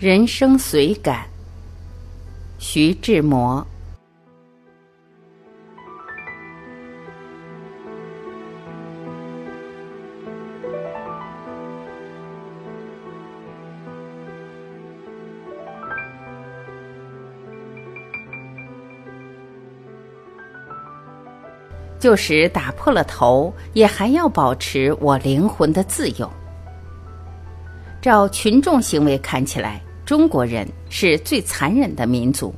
人生随感，徐志摩。就是打破了头，也还要保持我灵魂的自由。照群众行为看起来，中国人是最残忍的民族；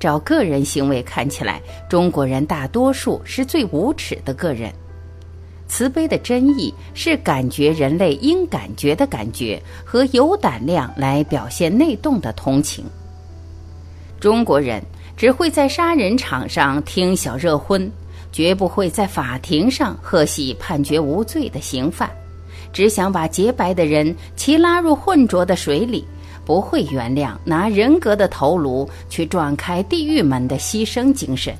照个人行为看起来，中国人大多数是最无耻的个人。慈悲的真意是感觉人类应感觉的感觉和有胆量来表现内动的同情。中国人只会在杀人场上听小热昏。绝不会在法庭上贺喜判决无罪的刑犯，只想把洁白的人齐拉入浑浊的水里，不会原谅拿人格的头颅去撞开地狱门的牺牲精神，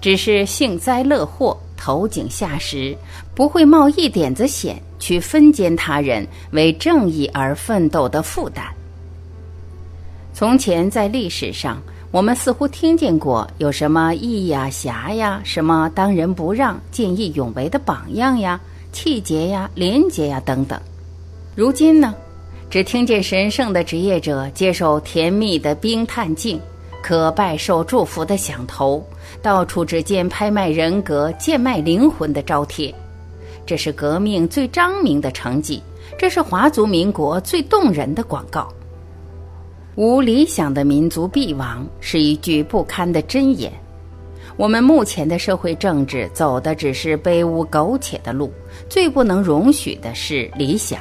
只是幸灾乐祸、投井下石，不会冒一点子险去分奸他人为正义而奋斗的负担。从前在历史上。我们似乎听见过有什么义呀、侠呀，什么当仁不让、见义勇为的榜样呀、气节呀、廉洁呀等等。如今呢，只听见神圣的职业者接受甜蜜的冰炭镜，可拜受祝福的响头，到处只见拍卖人格、贱卖灵魂的招贴。这是革命最张明的成绩，这是华族民国最动人的广告。无理想的民族必亡，是一句不堪的箴言。我们目前的社会政治走的只是卑污苟且的路，最不能容许的是理想，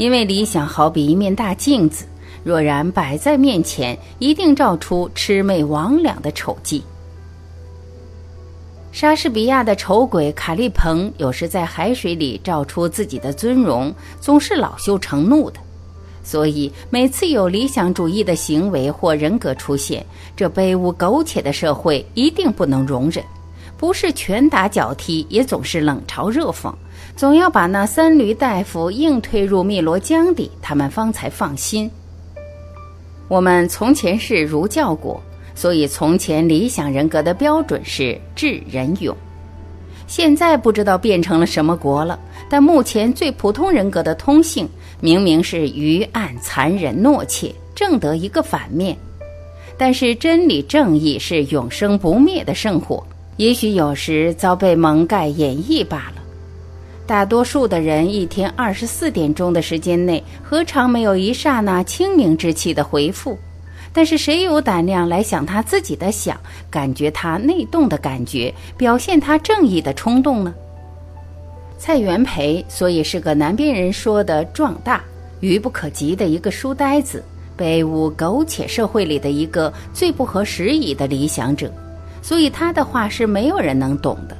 因为理想好比一面大镜子，若然摆在面前，一定照出魑魅魍魉的丑迹。莎士比亚的丑鬼卡利彭有时在海水里照出自己的尊容，总是恼羞成怒的。所以，每次有理想主义的行为或人格出现，这卑污苟且的社会一定不能容忍。不是拳打脚踢，也总是冷嘲热讽，总要把那三驴大夫硬推入汨罗江底，他们方才放心。我们从前是儒教国，所以从前理想人格的标准是智仁勇。现在不知道变成了什么国了，但目前最普通人格的通性。明明是愚暗、残忍、懦怯，正得一个反面。但是真理正义是永生不灭的圣火，也许有时遭被蒙盖掩抑罢了。大多数的人一天二十四点钟的时间内，何尝没有一刹那清明之气的回复？但是谁有胆量来想他自己的想，感觉他内动的感觉，表现他正义的冲动呢？蔡元培，所以是个南边人说的壮大、愚不可及的一个书呆子，卑污苟且社会里的一个最不合时宜的理想者，所以他的话是没有人能懂的，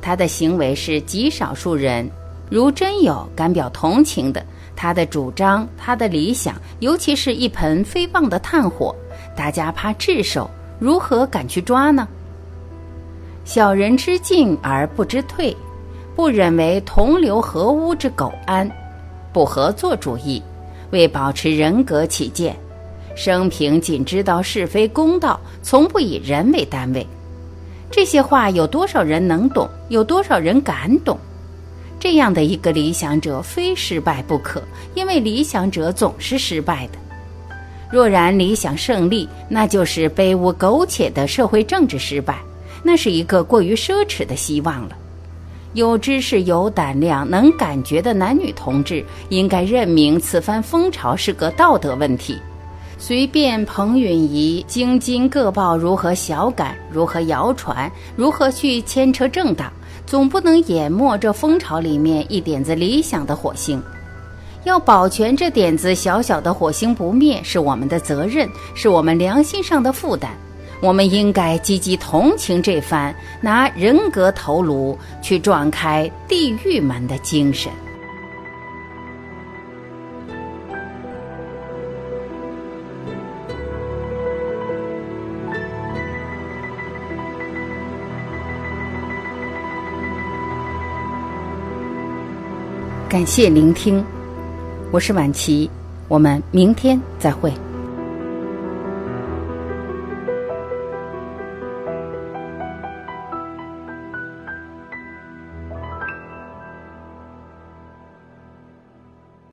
他的行为是极少数人如真有敢表同情的，他的主张、他的理想，尤其是一盆飞旺的炭火，大家怕炙手，如何敢去抓呢？小人之进而不知退。不忍为同流合污之苟安，不合作主义，为保持人格起见，生平仅知道是非公道，从不以人为单位。这些话有多少人能懂？有多少人敢懂？这样的一个理想者，非失败不可，因为理想者总是失败的。若然理想胜利，那就是卑污苟且的社会政治失败，那是一个过于奢侈的希望了。有知识、有胆量、能感觉的男女同志，应该认明此番风潮是个道德问题。随便彭允仪、京津各报如何小改、如何谣传、如何去牵扯政党，总不能淹没这风潮里面一点子理想的火星。要保全这点子小小的火星不灭，是我们的责任，是我们良心上的负担。我们应该积极同情这番拿人格头颅去撞开地狱门的精神。感谢聆听，我是晚琪，我们明天再会。